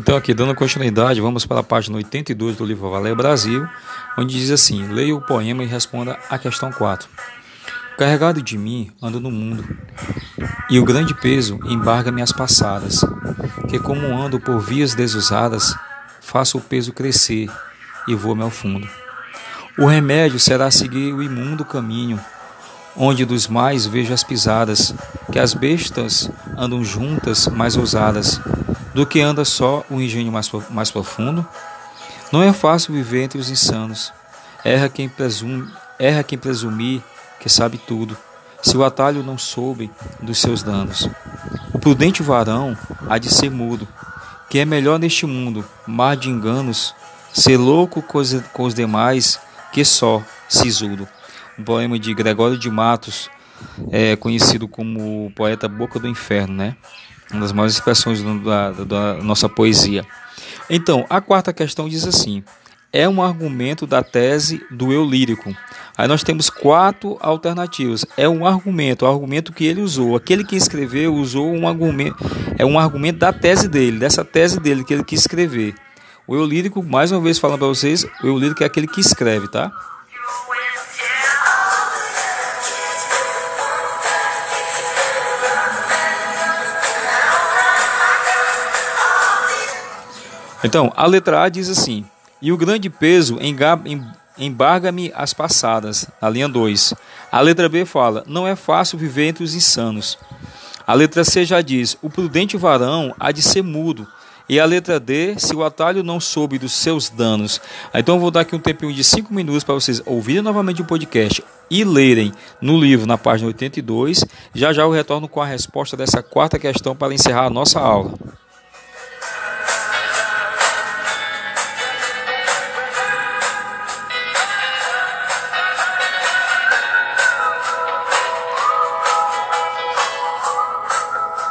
Então, aqui, dando continuidade, vamos para a página 82 do livro Valer Brasil, onde diz assim: leia o poema e responda a questão 4. Carregado de mim, ando no mundo, e o grande peso embarga minhas passadas, que como ando por vias desusadas, faço o peso crescer e vou-me ao fundo. O remédio será seguir o imundo caminho, onde dos mais vejo as pisadas, que as bestas andam juntas, mais ousadas, do que anda só o engenho mais, mais profundo? Não é fácil viver entre os insanos. Erra quem presume, erra quem presumir que sabe tudo, se o atalho não soube dos seus danos. O prudente varão há de ser mudo, que é melhor neste mundo, mar de enganos, ser louco com os, com os demais que só sisudo. Um poema de Gregório de Matos, é conhecido como poeta Boca do Inferno, né? Uma das maiores expressões da, da nossa poesia. Então, a quarta questão diz assim: é um argumento da tese do eu lírico. Aí nós temos quatro alternativas. É um argumento, o argumento que ele usou. Aquele que escreveu usou um argumento, é um argumento da tese dele, dessa tese dele que ele quis escrever. O eu lírico, mais uma vez falando para vocês, o eu lírico é aquele que escreve, tá? Então, a letra A diz assim: E o grande peso embarga-me as passadas. A linha 2. A letra B fala: Não é fácil viver entre os insanos. A letra C já diz: O prudente varão há de ser mudo. E a letra D, se o atalho não soube dos seus danos. Então eu vou dar aqui um tempinho de 5 minutos para vocês ouvirem novamente o podcast e lerem no livro, na página 82. Já já eu retorno com a resposta dessa quarta questão para encerrar a nossa aula.